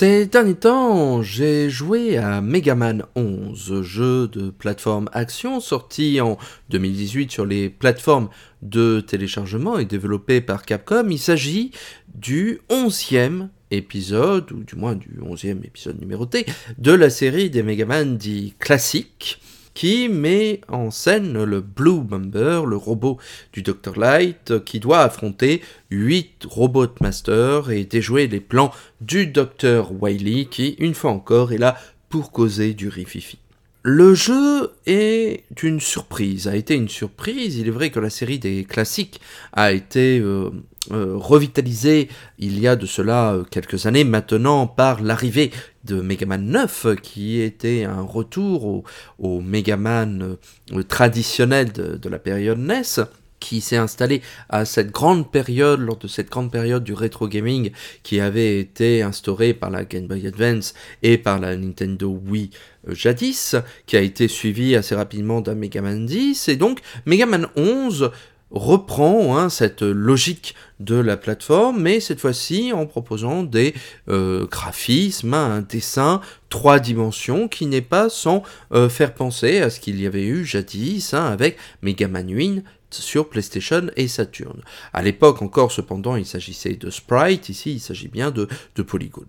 Ces derniers temps, j'ai joué à Mega Man 11, jeu de plateforme action sorti en 2018 sur les plateformes de téléchargement et développé par Capcom. Il s'agit du 11e épisode, ou du moins du 11e épisode numéroté, de la série des Mega Man dits classiques qui met en scène le Blue Bomber, le robot du Dr. Light, qui doit affronter 8 Robot Masters et déjouer les plans du Dr. Wily, qui, une fois encore, est là pour causer du rififi. Le jeu est une surprise, a été une surprise. Il est vrai que la série des classiques a été euh, euh, revitalisée il y a de cela euh, quelques années maintenant par l'arrivée de Mega Man 9 qui était un retour au, au Mega Man traditionnel de, la période NES qui s'est installé à cette grande période, lors de cette grande période du rétro gaming qui avait été instaurée par la Game Boy Advance et par la Nintendo Wii euh, jadis, qui a été suivi assez rapidement d'un Mega Man 10, et donc Mega Man 11 reprend hein, cette logique de la plateforme, mais cette fois-ci en proposant des euh, graphismes, un dessin trois dimensions qui n'est pas sans euh, faire penser à ce qu'il y avait eu jadis hein, avec Mega Man sur PlayStation et Saturn. À l'époque encore, cependant, il s'agissait de sprite, ici il s'agit bien de, de polygones.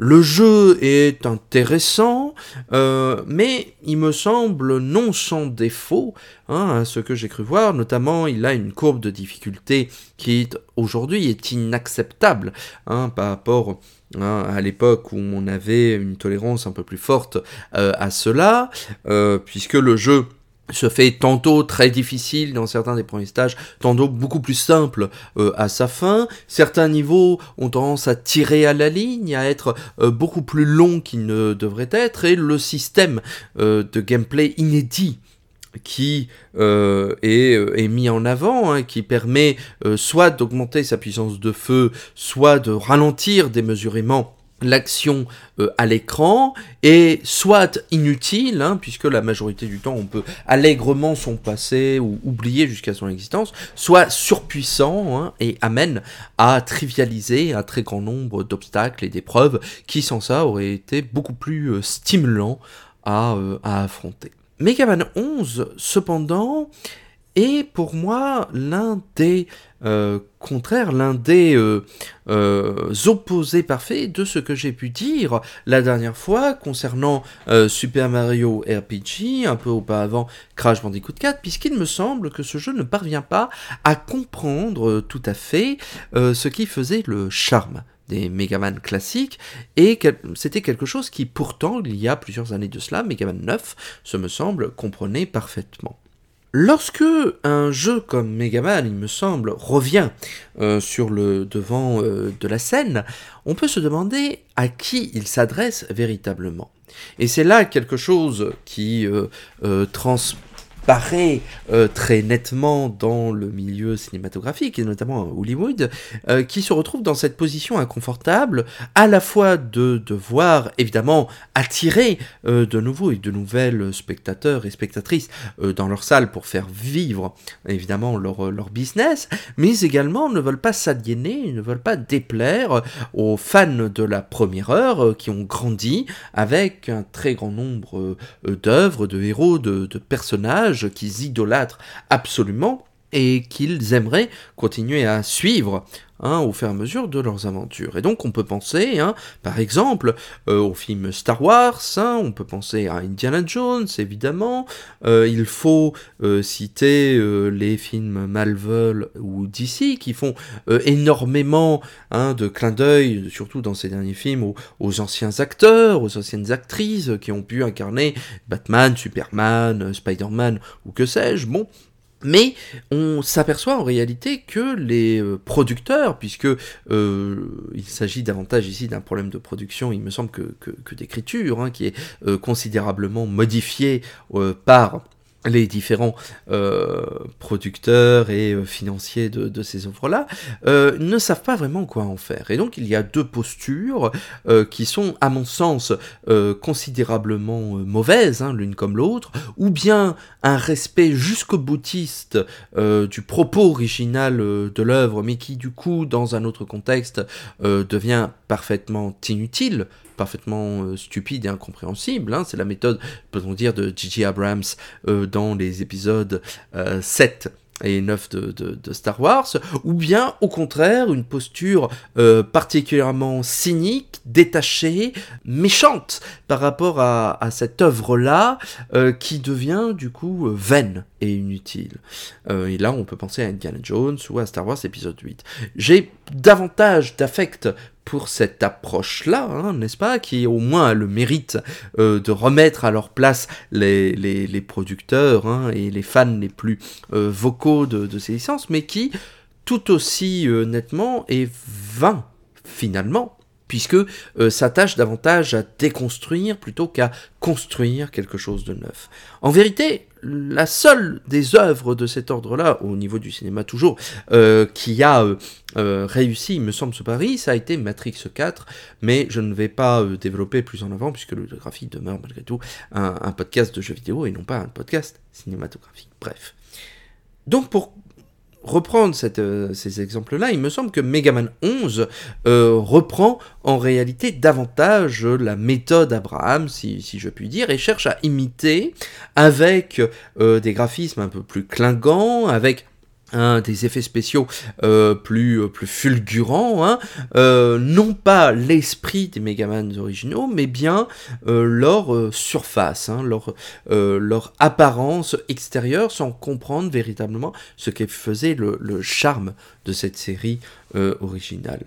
Le jeu est intéressant, euh, mais il me semble non sans défaut, hein, à ce que j'ai cru voir. Notamment, il a une courbe de difficulté qui aujourd'hui est inacceptable hein, par rapport hein, à l'époque où on avait une tolérance un peu plus forte euh, à cela, euh, puisque le jeu se fait tantôt très difficile dans certains des premiers stages, tantôt beaucoup plus simple euh, à sa fin. Certains niveaux ont tendance à tirer à la ligne, à être euh, beaucoup plus longs qu'ils ne devraient être, et le système euh, de gameplay inédit qui est, mis en avant, hein, qui permet soit d'augmenter sa puissance de feu, soit de ralentir démesurément l'action euh, à l'écran est soit inutile, hein, puisque la majorité du temps on peut allègrement s'en passer ou oublier jusqu'à son existence, soit surpuissant hein, et amène à trivialiser un très grand nombre d'obstacles et d'épreuves qui sans ça auraient été beaucoup plus euh, stimulants à, euh, à affronter. Mega Man 11, cependant, est pour moi l'un des euh, contraires, l'un des euh, euh, opposés parfaits de ce que j'ai pu dire la dernière fois concernant Super Mario RPG, un peu auparavant Crash Bandicoot 4, puisqu'il me semble que ce jeu ne parvient pas à comprendre tout à fait ce qui faisait le charme des Megaman classiques, et c'était quelque chose qui pourtant, il y a plusieurs années de cela, Megaman 9, ce me semble, comprenait parfaitement. Lorsque un jeu comme Mega Man, il me semble, revient euh, sur le devant euh, de la scène, on peut se demander à qui il s'adresse véritablement. Et c'est là quelque chose qui euh, paraît euh, très nettement dans le milieu cinématographique, et notamment Hollywood, euh, qui se retrouve dans cette position inconfortable, à la fois de devoir évidemment attirer euh, de nouveaux et de nouvelles spectateurs et spectatrices dans leur salle pour faire vivre évidemment leur, leur business, mais également ne veulent pas s'aliéner, ne veulent pas déplaire aux fans de la première heure qui ont grandi avec un très grand nombre d'œuvres, de héros, de personnages, qu'ils idolâtrent absolument et qu'ils aimeraient continuer à suivre hein, au fur et à mesure de leurs aventures. Et donc on peut penser, hein, par exemple, euh, au film Star Wars, hein, on peut penser à Indiana Jones, évidemment, euh, il faut euh, citer les films Marvel ou DC qui font énormément de clins d'œil, surtout dans ces derniers films, aux, aux, anciens acteurs, aux anciennes actrices qui ont pu incarner Batman, Superman, Spider-Man ou que sais-je. Bon, Mais on s'aperçoit en réalité que les euh, producteurs, puisque euh, il s'agit davantage ici d'un problème de production, il me semble que, que, d'écriture, hein, qui est euh, considérablement modifié par les différents euh, producteurs et euh, financiers de, ces œuvres-là euh, ne savent pas vraiment quoi en faire. Et donc il y a deux postures qui sont, à mon sens, considérablement mauvaises, hein, l'une comme l'autre, ou bien un respect jusqu'au boutiste du propos original de l'œuvre, mais qui du coup, dans un autre contexte, devient parfaitement inutile parfaitement euh, stupide et incompréhensible. Hein. C'est la méthode, peut-on dire, de J.J. Abrams euh, dans les épisodes 7 euh, et 9 de, Star Wars, ou bien au contraire une posture particulièrement cynique, détachée, méchante par rapport à, cette œuvre-là, qui devient du coup vaine et inutile. et là, on peut penser à Indiana Jones ou à Star Wars épisode 8. J'ai davantage d'affect pour cette approche-là, hein, n'est-ce pas, qui au moins a le mérite euh, de remettre à leur place les, les, producteurs hein, et les fans les plus euh, vocaux de, ces licences, mais qui tout aussi euh, nettement est vain finalement puisque s'attache davantage à déconstruire plutôt qu'à construire quelque chose de neuf. En vérité, la seule des œuvres de cet ordre-là, au niveau du cinéma toujours, euh, qui a euh, euh, réussi, il me semble, ce pari, ça a été Matrix 4, mais je ne vais pas développer plus en avant, puisque le graphique demeure malgré tout un, un, podcast de jeux vidéo et non pas un podcast cinématographique. Bref. Donc pour reprendre euh, ces exemples-là, il me semble que Megaman 11 euh, reprend en réalité davantage la méthode Abraham, si, je puis dire, et cherche à imiter avec euh, des graphismes un peu plus clingants, avec des effets spéciaux euh, plus, euh, plus fulgurants, hein, euh, non pas l'esprit des Megaman originaux, mais bien leur surface, hein, leur, apparence extérieure, sans comprendre véritablement ce qui faisait le, charme de cette série originale.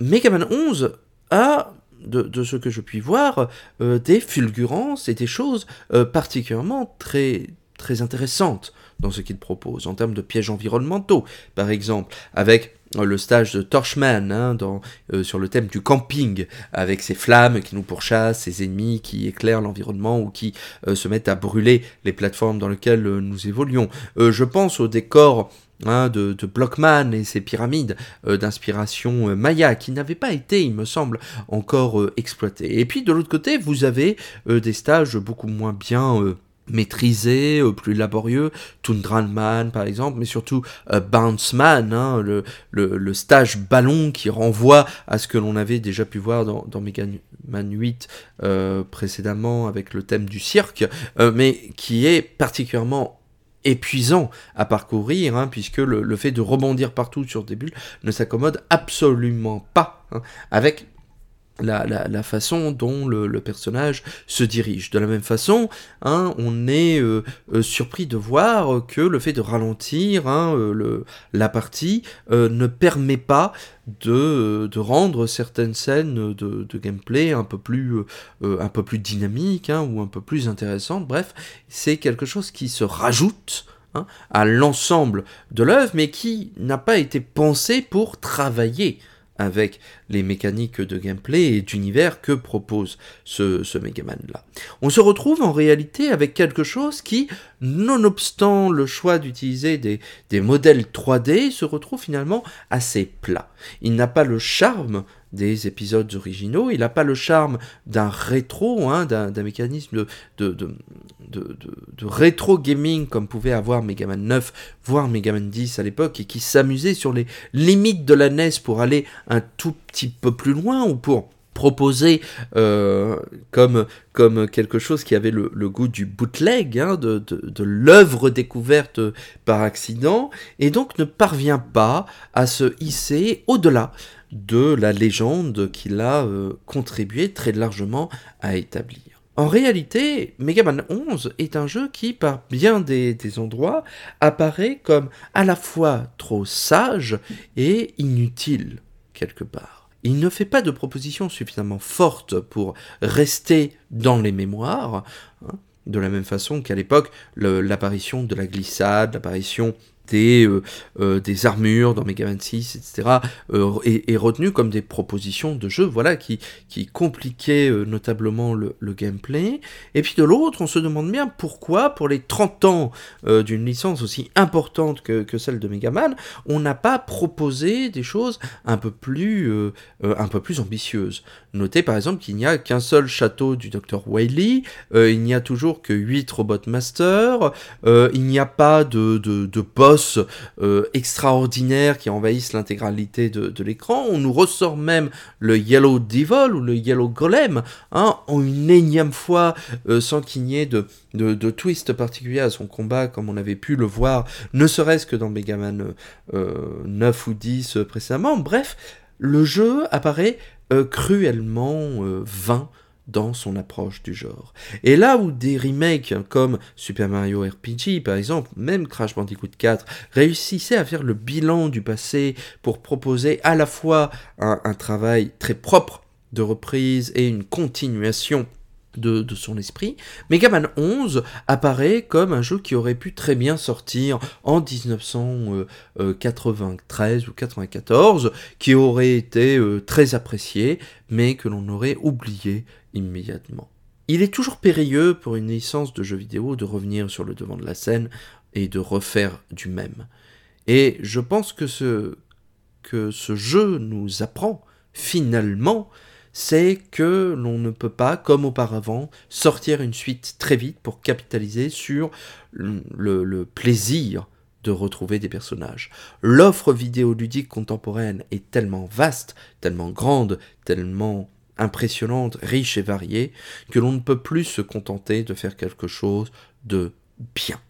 Megaman 11 a de, de, ce que je puis voir, des fulgurances et des choses particulièrement très, très intéressantes dans ce qu'il propose, en termes de pièges environnementaux, par exemple, avec euh, le stage de Torchman hein, euh, sur le thème du camping, avec ces flammes qui nous pourchassent, ces ennemis qui éclairent l'environnement ou qui euh, se mettent à brûler les plateformes dans lesquelles nous évoluons. je pense au décor hein, de, de, Blockman et ses pyramides d'inspiration maya qui n'avaient pas été, il me semble, encore exploités. Et puis de l'autre côté, vous avez des stages beaucoup moins bien maîtrisé, euh, plus laborieux, Tundranman par exemple, mais surtout euh, Bounceman, hein, le, le, stage ballon qui renvoie à ce que l'on avait déjà pu voir dans, dans Mega Man 8 euh, précédemment avec le thème du cirque, mais qui est particulièrement épuisant à parcourir, hein, puisque le, fait de rebondir partout sur des bulles ne s'accommode absolument pas hein, avec la, façon dont le, personnage se dirige. De la même façon, hein, on est euh, euh, surpris de voir que le fait de ralentir hein, euh, la partie ne permet pas de, rendre certaines scènes de, gameplay un peu plus, un peu plus dynamiques hein, ou un peu plus intéressantes. Bref, c'est quelque chose qui se rajoute à l'ensemble de l'œuvre, mais qui n'a pas été pensé pour travailler avec les mécaniques de gameplay et d'univers que propose ce, ce Megaman là. On se retrouve en réalité avec quelque chose qui, nonobstant le choix d'utiliser des, des modèles 3D, se retrouve finalement assez plat. Il n'a pas le charme des épisodes originaux. Il n'a pas le charme d'un rétro, hein, d'un mécanisme de, rétro gaming comme pouvait avoir Megaman 9, voire Megaman 10 à l'époque, et qui s'amusait sur les limites de la NES pour aller un tout petit peu plus loin ou pour proposer euh, comme, quelque chose qui avait le, goût du bootleg, hein, de l'œuvre découverte par accident, et donc ne parvient pas à se hisser au-delà de la légende qu'il a euh, contribué très largement à établir. En réalité, Mega Man 11 est un jeu qui, par bien des, endroits, apparaît comme à la fois trop sage et inutile, quelque part. Il ne fait pas de propositions suffisamment fortes pour rester dans les mémoires, hein, de la même façon qu'à l'époque, l'apparition de la glissade, l'apparition des, euh, euh, des armures dans Mega Man 6, etc., euh, est, retenu comme des propositions de jeu voilà, qui, qui compliquaient notablement le, gameplay. Et puis de l'autre, on se demande bien pourquoi, pour les 30 ans d'une licence aussi importante que, celle de Mega Man, on n'a pas proposé des choses un peu plus, un peu plus ambitieuses. Notez par exemple qu'il n'y a qu'un seul château du Dr. Wily, il n'y a toujours que 8 Robot Masters, il n'y a pas de, de, de boss euh, extraordinaires qui envahissent l'intégralité de, l'écran. On nous ressort même le Yellow Devil ou le Yellow Golem hein, en une énième fois euh, sans qu'il n'y ait de, twist particulier à son combat comme on avait pu le voir ne serait-ce que dans Mega Man 9 euh, ou 10 précédemment. Bref, le jeu apparaît cruellement vain dans son approche du genre. Et là où des remakes comme Super Mario RPG par exemple, même Crash Bandicoot 4, réussissaient à faire le bilan du passé pour proposer à la fois un, travail très propre de reprise et une continuation de, son esprit, Mega Man 11 apparaît comme un jeu qui aurait pu très bien sortir en 1993 ou 94, qui aurait été euh, très apprécié, mais que l'on aurait oublié immédiatement. Il est toujours périlleux pour une licence de jeux vidéo de revenir sur le devant de la scène et de refaire du même. Et je pense que ce, que ce jeu nous apprend finalement c'est que l'on ne peut pas, comme auparavant, sortir une suite très vite pour capitaliser sur le, plaisir de retrouver des personnages. L'offre vidéoludique contemporaine est tellement vaste, tellement grande, tellement impressionnante, riche et variée, que l'on ne peut plus se contenter de faire quelque chose de bien.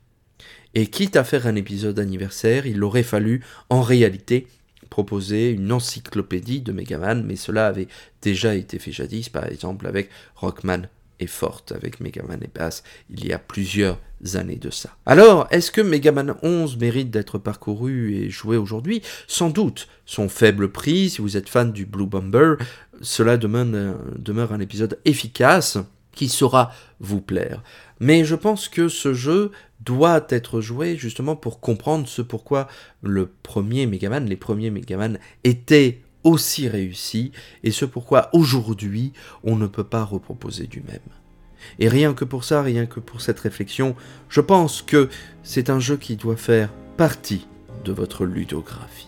Et quitte à faire un épisode anniversaire, il aurait fallu, en réalité, proposer une encyclopédie de Megaman, mais cela avait déjà été fait jadis, par exemple avec Rockman et Forte, avec Megaman et Bass, il y a plusieurs années de ça. Alors, est-ce que Megaman 11 mérite d'être parcouru et joué aujourd'hui? Sans doute. Son faible prix, si vous êtes fan du Blue Bomber, cela demeure un épisode efficace qui saura vous plaire. Mais je pense que ce jeu doit être joué justement pour comprendre ce pourquoi le premier Megaman, les premiers Megaman étaient aussi réussis et ce pourquoi aujourd'hui on ne peut pas reproposer du même. Et rien que pour ça, rien que pour cette réflexion, je pense que c'est un jeu qui doit faire partie de votre ludographie.